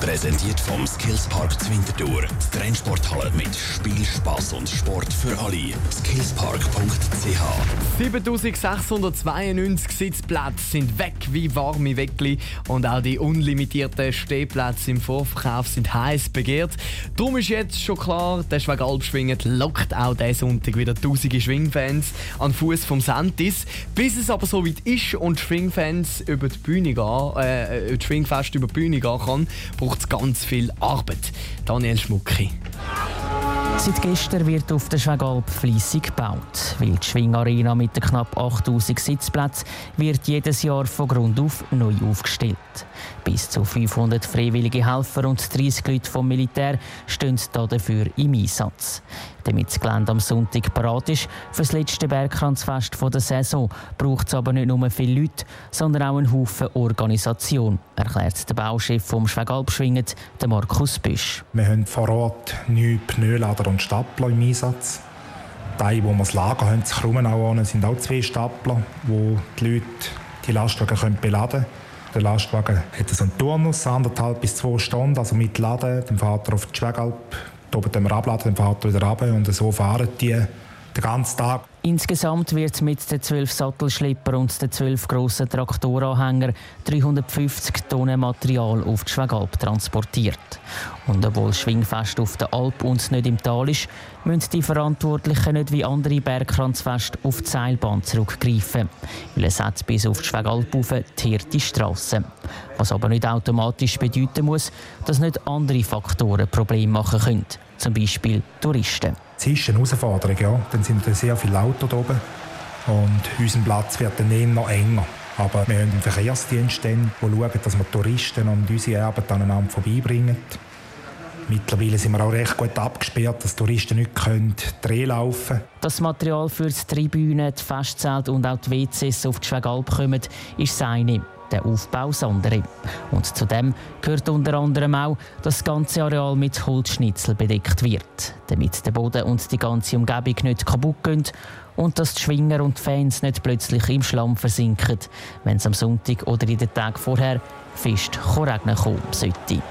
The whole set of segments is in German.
Präsentiert vom Skillspark Zwintertour. Die Trennsporthalle mit Spiel, Spass und Sport für alle. Skillspark.ch 7692 Sitzplätze sind weg wie warme Weckli und auch die unlimitierten Stehplätze im Vorverkauf sind heiß begehrt. Darum ist jetzt schon klar, der Schwegalp schwingend lockt auch diesen Sonntag wieder tausende Schwingfans an Fuß vom Sentis. Bis es aber so weit ist und Schwingfans über die Bühne gehen, äh, die Schwingfest über die Bühne gehen kann, braucht es ganz viel Arbeit. Daniel Schmucki. Seit gestern wird auf der Schwegalp fleissig gebaut. Weil die Schwingarena mit den knapp 8000 Sitzplätzen wird jedes Jahr von Grund auf neu aufgestellt. Bis zu 500 freiwillige Helfer und 30 Leute vom Militär stehen dafür im Einsatz. Damit das Gelände am Sonntag parat ist für das letzte Bergkranzfest der Saison, braucht es aber nicht nur viele Leute, sondern auch einen Haufen Organisation, erklärt der Bauchef vom Schwegalpschwingen, Markus Büsch. Wir haben vor Ort neue Pneulader und Stapler im Einsatz. Die, wo wir das Lager haben, zu Krummenau sind auch zwei Stapler, wo die Leute die Lastwagen beladen können. Der Lastwagen hat so einen Turnus, anderthalb bis zwei Stunden, also mit Laden. Dann fährt er auf die Schwegalp, oben wir abladen, dann fährt er wieder runter und so fahren die den ganzen Tag. Insgesamt wird mit den zwölf Sattelschlepper und den zwölf grossen Traktoranhängern 350 Tonnen Material auf die Schwegalp transportiert. Und obwohl Schwingfest auf der Alp und nicht im Tal ist, müssen die Verantwortlichen nicht wie andere Bergkranzfeste auf die Seilbahn zurückgreifen. Weil es hat bis auf die Schwegalp auf die harte Strasse. Was aber nicht automatisch bedeuten muss, dass nicht andere Faktoren Probleme machen können. Zum Beispiel Touristen. Es ist eine Herausforderung, ja. Dann sind da sehr viele Autos oben und unser Platz wird dann noch enger. Aber wir haben einen Verkehrsdienst, der schaut, dass wir Touristen und unsere Arbeit aneinander vorbeibringen. Mittlerweile sind wir auch recht gut abgesperrt, dass Touristen nicht können. Das Material für die Tribünen, die Festzelte und auch die WCs auf die Schwegalp kommen, ist das der Aufbau das andere. Und zudem gehört unter anderem auch, dass das ganze Areal mit Holzschnitzel bedeckt wird, damit der Boden und die ganze Umgebung nicht kaputt gehen und dass die Schwinger und die Fans nicht plötzlich im Schlamm versinken, wenn es am Sonntag oder in den Tagen vorher fest regnen kommen sollte.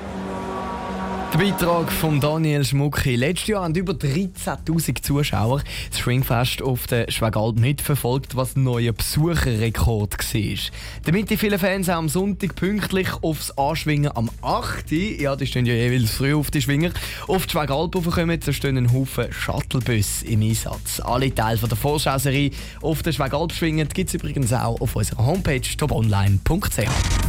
Der Beitrag von Daniel Schmucki. Letztes Jahr haben über 13.000 Zuschauer das Springfest auf der Schwegalp nicht verfolgt, was ein neuer Besucherrekord war. Damit die vielen Fans auch am Sonntag pünktlich aufs Anschwingen am 8. Ja, die stehen ja jeweils früh auf die Schwinger, auf die Schwegalp raufkommen, da stehen ein Haufen Shuttlebusse im Einsatz. Alle Teile der Vorschauserie auf der Schwegalp schwingen gibt es übrigens auch auf unserer Homepage toponline.ch.